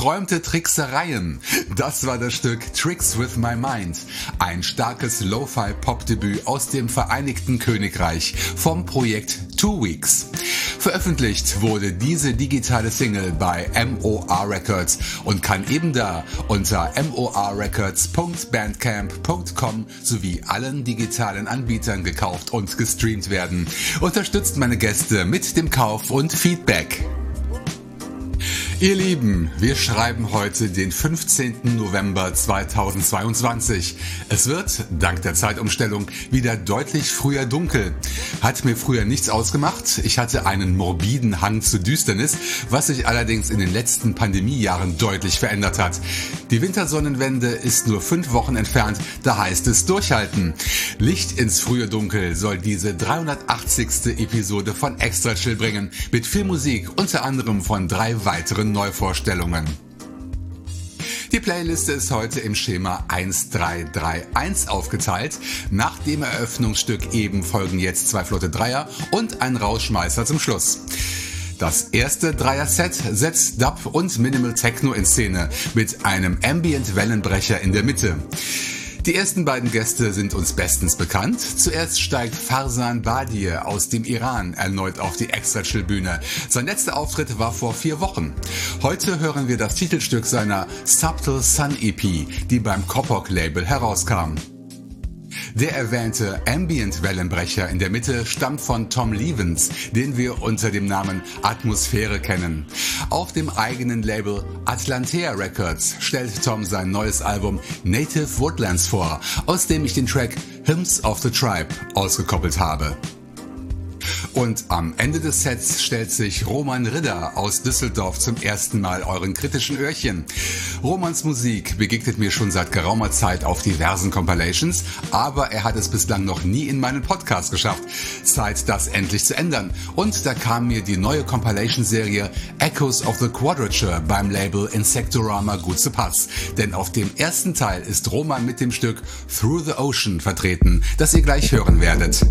Verträumte Tricksereien. Das war das Stück Tricks with My Mind. Ein starkes Lo-Fi-Pop-Debüt aus dem Vereinigten Königreich vom Projekt Two Weeks. Veröffentlicht wurde diese digitale Single bei MOR Records und kann eben da unter morrecords.bandcamp.com sowie allen digitalen Anbietern gekauft und gestreamt werden. Unterstützt meine Gäste mit dem Kauf und Feedback. Ihr Lieben, wir schreiben heute den 15. November 2022. Es wird, dank der Zeitumstellung, wieder deutlich früher dunkel. Hat mir früher nichts ausgemacht. Ich hatte einen morbiden Hang zu Düsternis, was sich allerdings in den letzten Pandemiejahren deutlich verändert hat. Die Wintersonnenwende ist nur fünf Wochen entfernt, da heißt es durchhalten. Licht ins frühe Dunkel soll diese 380. Episode von Extra Chill bringen, mit viel Musik, unter anderem von drei weiteren Neuvorstellungen. Die Playliste ist heute im Schema 1331 aufgeteilt. Nach dem Eröffnungsstück eben folgen jetzt zwei flotte Dreier und ein Rauschmeißer zum Schluss. Das erste Dreier-Set setzt Dub und Minimal Techno in Szene mit einem Ambient-Wellenbrecher in der Mitte. Die ersten beiden Gäste sind uns bestens bekannt. Zuerst steigt Farsan Badie aus dem Iran erneut auf die Extra-Chill-Bühne. Sein letzter Auftritt war vor vier Wochen. Heute hören wir das Titelstück seiner Subtle Sun EP, die beim Kopok-Label herauskam. Der erwähnte Ambient-Wellenbrecher in der Mitte stammt von Tom Levens, den wir unter dem Namen Atmosphäre kennen. Auf dem eigenen Label Atlantea Records stellt Tom sein neues Album Native Woodlands vor, aus dem ich den Track Hymns of the Tribe ausgekoppelt habe. Und am Ende des Sets stellt sich Roman Ridder aus Düsseldorf zum ersten Mal euren kritischen Öhrchen. Romans Musik begegnet mir schon seit geraumer Zeit auf diversen Compilations, aber er hat es bislang noch nie in meinen Podcast geschafft. Zeit, das endlich zu ändern. Und da kam mir die neue Compilation-Serie Echoes of the Quadrature beim Label Insectorama gut zu Pass. Denn auf dem ersten Teil ist Roman mit dem Stück Through the Ocean vertreten, das ihr gleich hören werdet.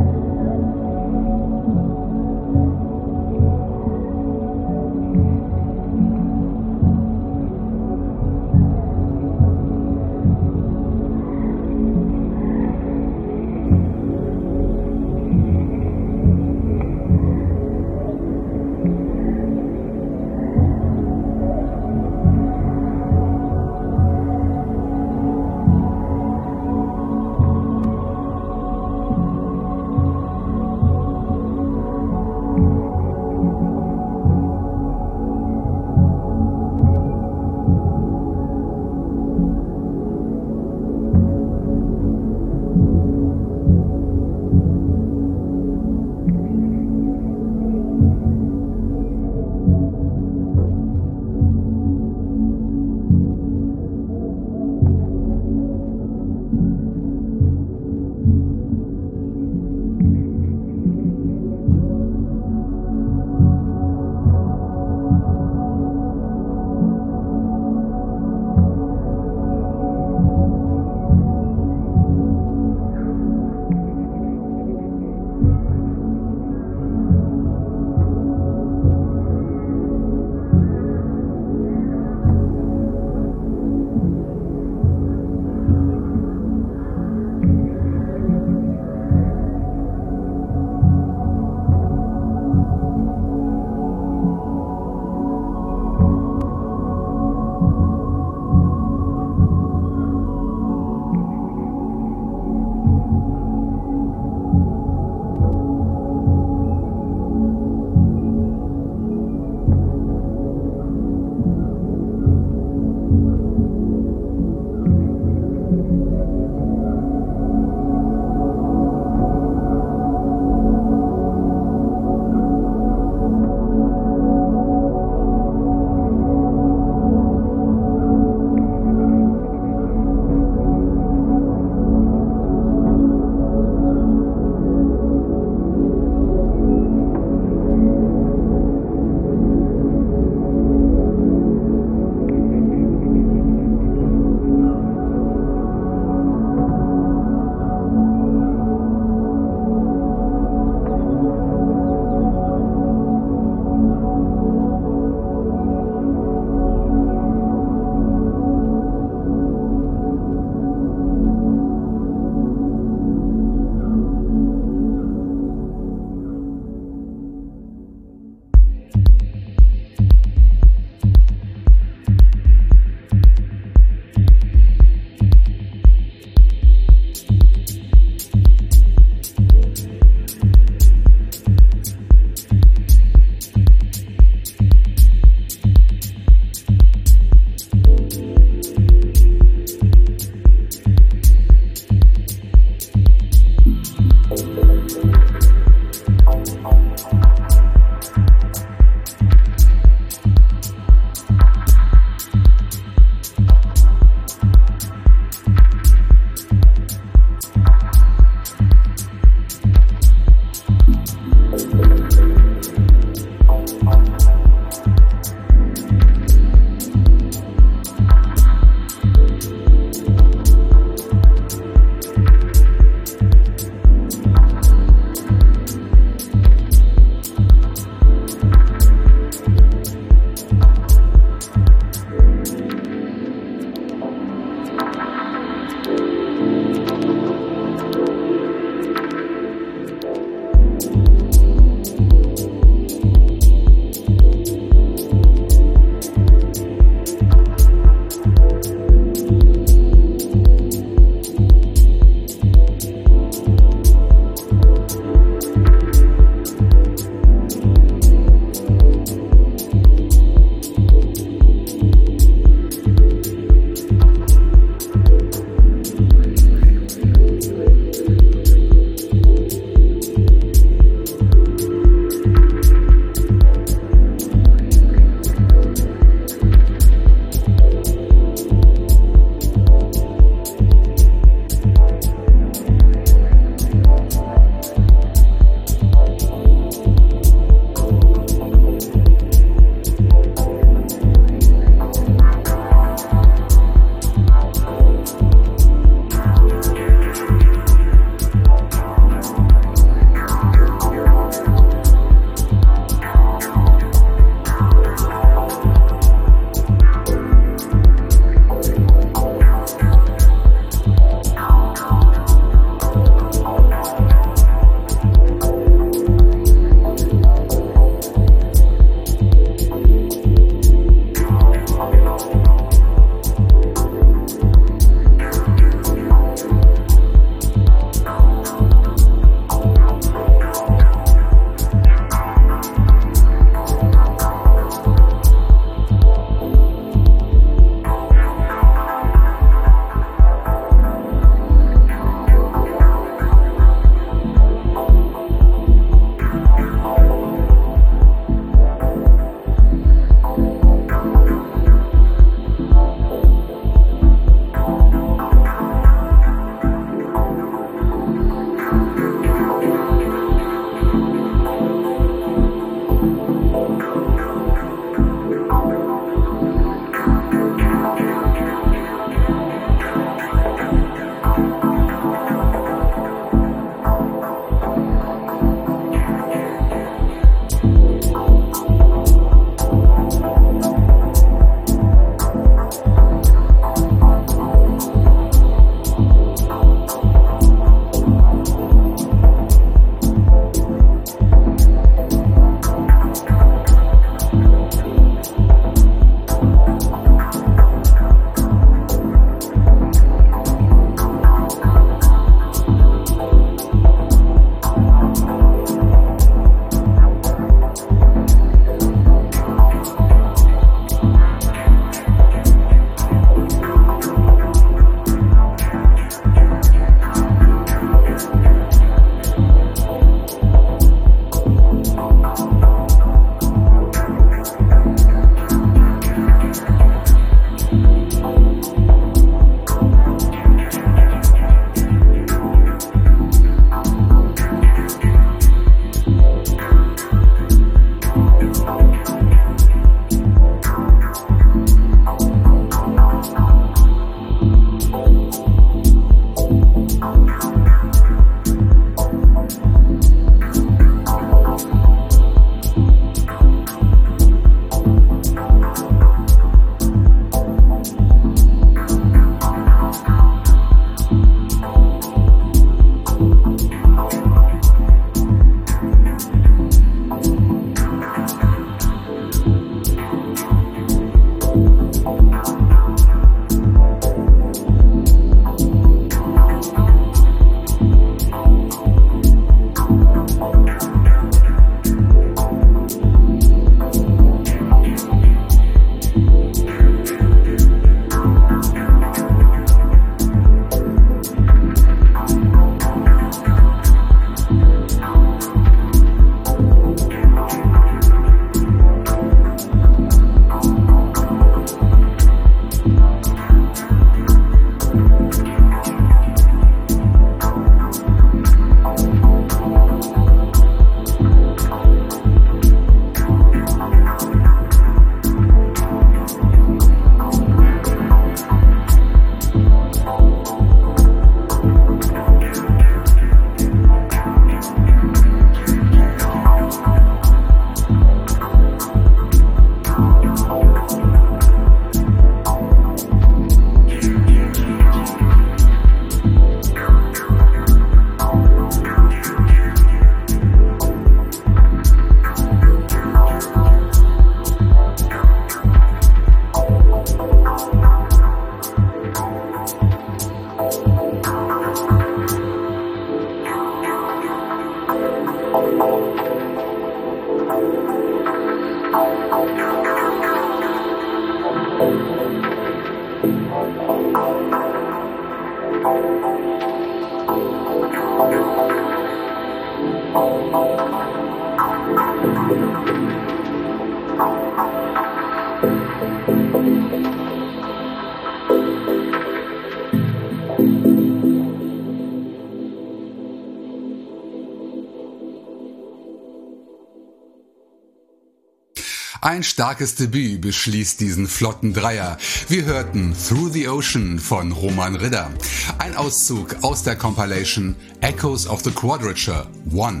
Ein starkes Debüt beschließt diesen flotten Dreier. Wir hörten Through the Ocean von Roman Ridder. Ein Auszug aus der Compilation Echoes of the Quadrature One.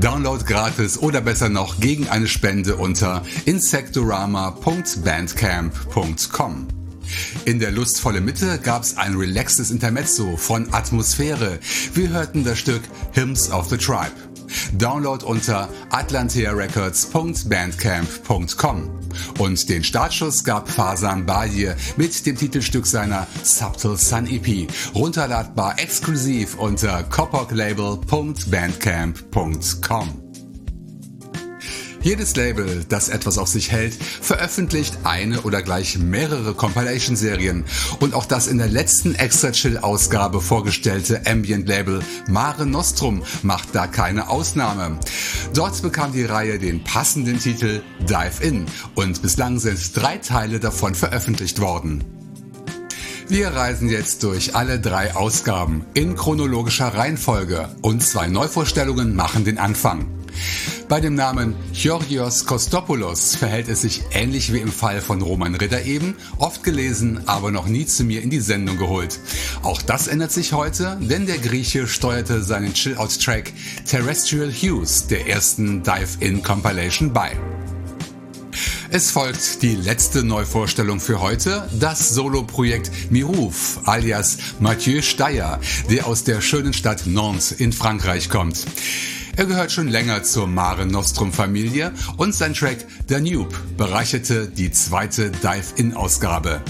Download gratis oder besser noch gegen eine Spende unter insectorama.bandcamp.com. In der lustvolle Mitte gab's ein relaxes Intermezzo von Atmosphäre. Wir hörten das Stück Hymns of the Tribe. Download unter atlantearecords.bandcamp.com. Und den Startschuss gab Fasan Baye mit dem Titelstück seiner Subtle Sun EP, runterladbar exklusiv unter kopoklabel.bandcamp.com. Jedes Label, das etwas auf sich hält, veröffentlicht eine oder gleich mehrere Compilation-Serien und auch das in der letzten Extra Chill-Ausgabe vorgestellte Ambient-Label Mare Nostrum macht da keine Ausnahme. Dort bekam die Reihe den passenden Titel Dive In und bislang sind drei Teile davon veröffentlicht worden. Wir reisen jetzt durch alle drei Ausgaben in chronologischer Reihenfolge und zwei Neuvorstellungen machen den Anfang. Bei dem Namen Georgios Kostopoulos verhält es sich ähnlich wie im Fall von Roman Ritter eben, oft gelesen, aber noch nie zu mir in die Sendung geholt. Auch das ändert sich heute, denn der Grieche steuerte seinen Chill-Out-Track Terrestrial Hues der ersten Dive-In Compilation bei. Es folgt die letzte Neuvorstellung für heute, das Soloprojekt Mirouf alias Mathieu Steyer, der aus der schönen Stadt Nantes in Frankreich kommt. Er gehört schon länger zur Mare Nostrum Familie und sein Track Danube bereicherte die zweite Dive-In-Ausgabe.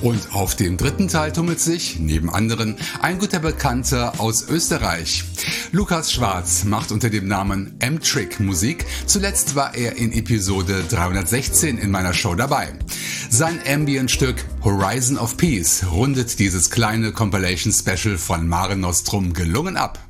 Und auf dem dritten Teil tummelt sich, neben anderen, ein guter Bekannter aus Österreich. Lukas Schwarz macht unter dem Namen M-Trick Musik. Zuletzt war er in Episode 316 in meiner Show dabei. Sein Ambient-Stück Horizon of Peace rundet dieses kleine Compilation Special von Mare Nostrum gelungen ab.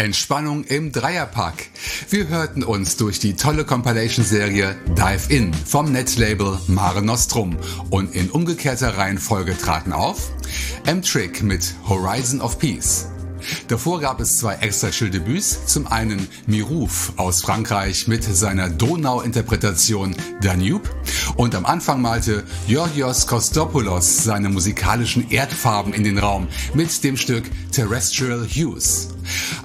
Entspannung im Dreierpack. Wir hörten uns durch die tolle Compilation-Serie Dive In vom Netlabel Mare Nostrum und in umgekehrter Reihenfolge traten auf M-Trick mit Horizon of Peace. Davor gab es zwei extra Chill-Debüts. Zum einen Mirouf aus Frankreich mit seiner Donau-Interpretation Danube und am Anfang malte Georgios Kostopoulos seine musikalischen Erdfarben in den Raum mit dem Stück Terrestrial Hues.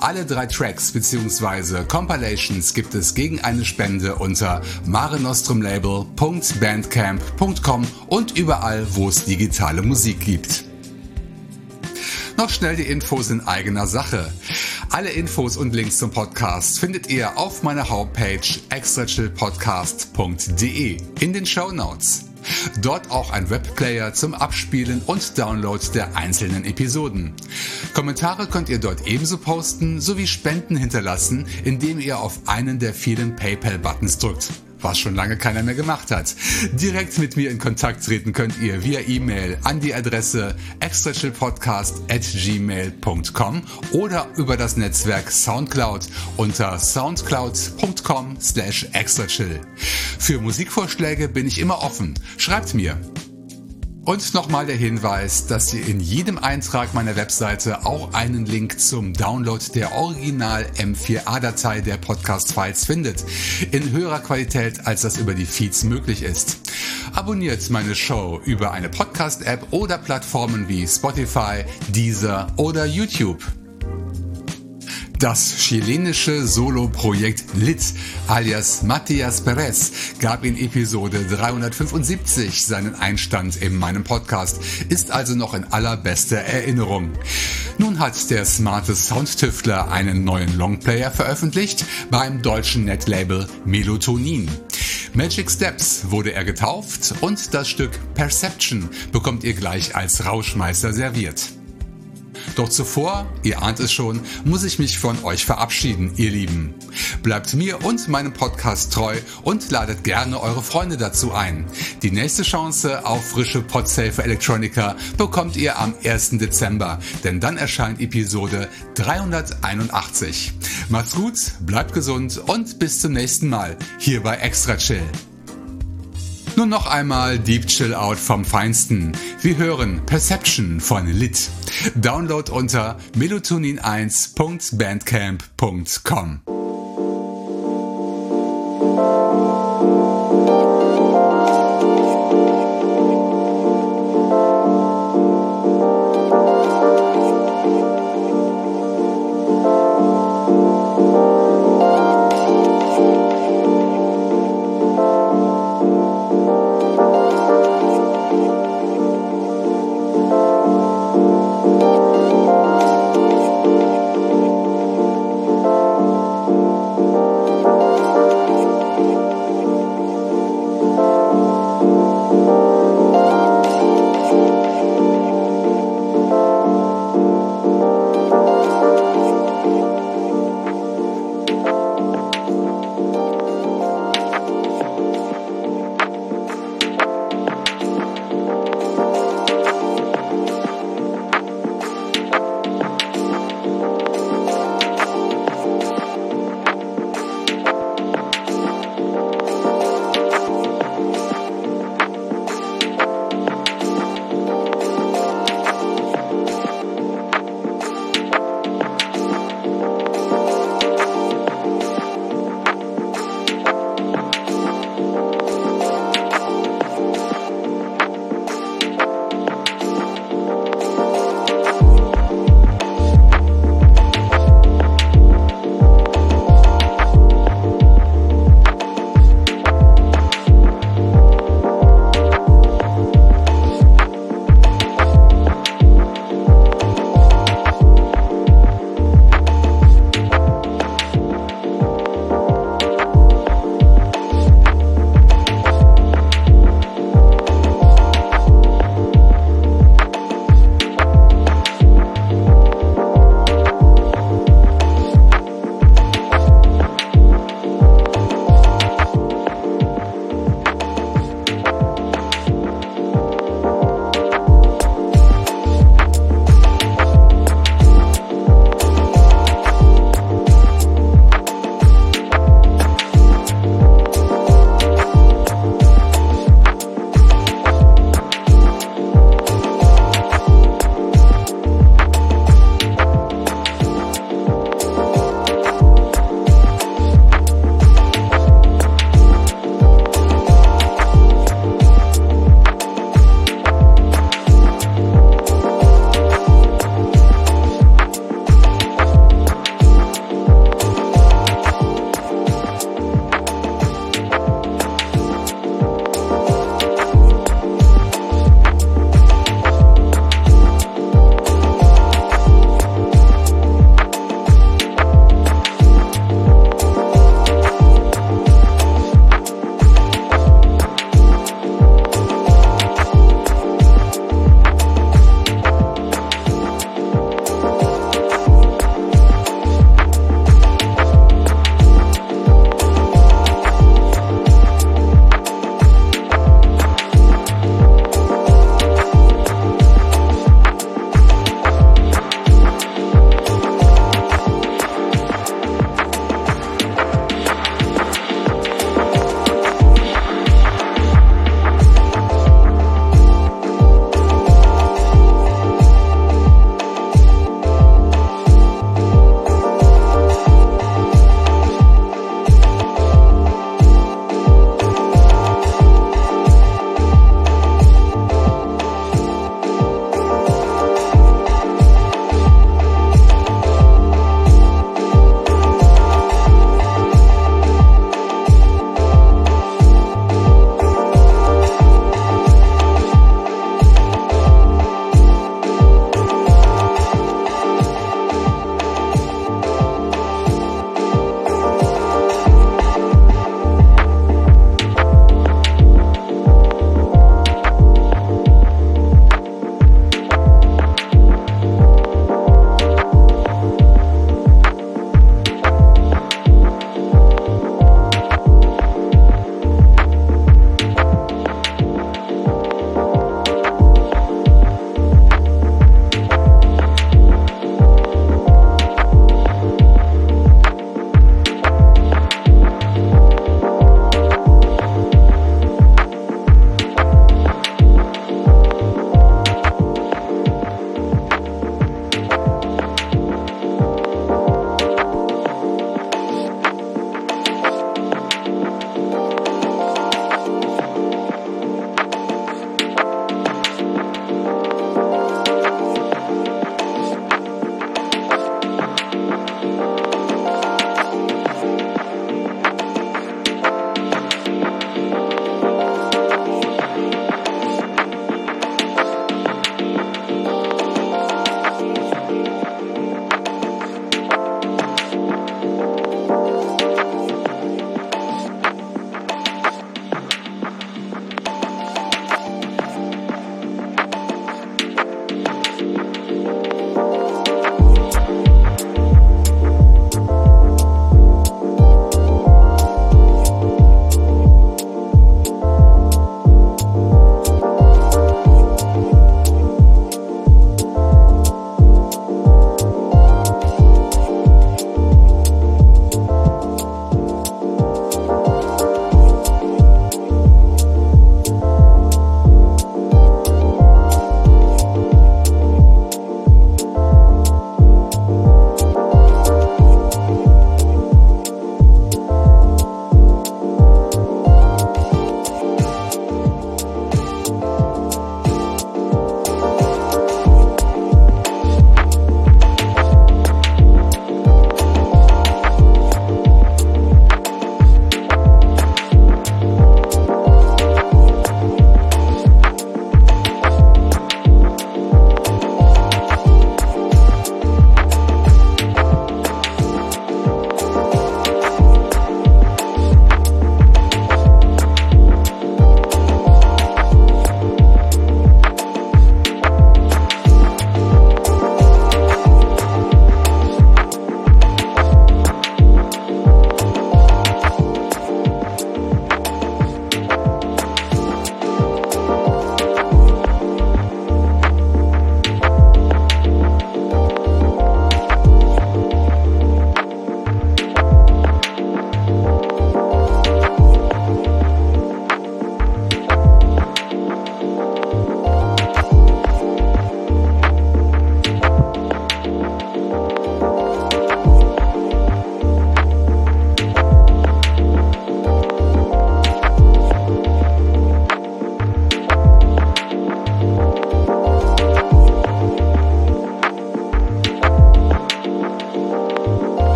Alle drei Tracks bzw. Compilations gibt es gegen eine Spende unter marenostrumlabel.bandcamp.com und überall, wo es digitale Musik gibt. Noch schnell die Infos in eigener Sache. Alle Infos und Links zum Podcast findet ihr auf meiner Homepage extrachillpodcast.de in den Show Notes. Dort auch ein Webplayer zum Abspielen und Download der einzelnen Episoden. Kommentare könnt ihr dort ebenso posten sowie Spenden hinterlassen, indem ihr auf einen der vielen PayPal-Buttons drückt was schon lange keiner mehr gemacht hat. Direkt mit mir in Kontakt treten könnt ihr via E-Mail an die Adresse extrachillpodcast@gmail.com oder über das Netzwerk Soundcloud unter soundcloud.com slash extrachill. Für Musikvorschläge bin ich immer offen. Schreibt mir. Und nochmal der Hinweis, dass ihr in jedem Eintrag meiner Webseite auch einen Link zum Download der Original M4A-Datei der Podcast-Files findet. In höherer Qualität, als das über die Feeds möglich ist. Abonniert meine Show über eine Podcast-App oder Plattformen wie Spotify, Deezer oder YouTube. Das chilenische Soloprojekt Lit alias Matthias Perez gab in Episode 375 seinen Einstand in meinem Podcast, ist also noch in allerbester Erinnerung. Nun hat der smarte Soundtüftler einen neuen Longplayer veröffentlicht beim deutschen Netlabel Melotonin. Magic Steps wurde er getauft und das Stück Perception bekommt ihr gleich als Rauschmeister serviert. Doch zuvor, ihr ahnt es schon, muss ich mich von euch verabschieden, ihr Lieben. Bleibt mir und meinem Podcast treu und ladet gerne eure Freunde dazu ein. Die nächste Chance auf frische Podsafe Electronica bekommt ihr am 1. Dezember, denn dann erscheint Episode 381. Macht's gut, bleibt gesund und bis zum nächsten Mal hier bei Extra Chill. Nun noch einmal Deep Chill Out vom Feinsten. Wir hören Perception von Lit. Download unter melotonin1.bandcamp.com.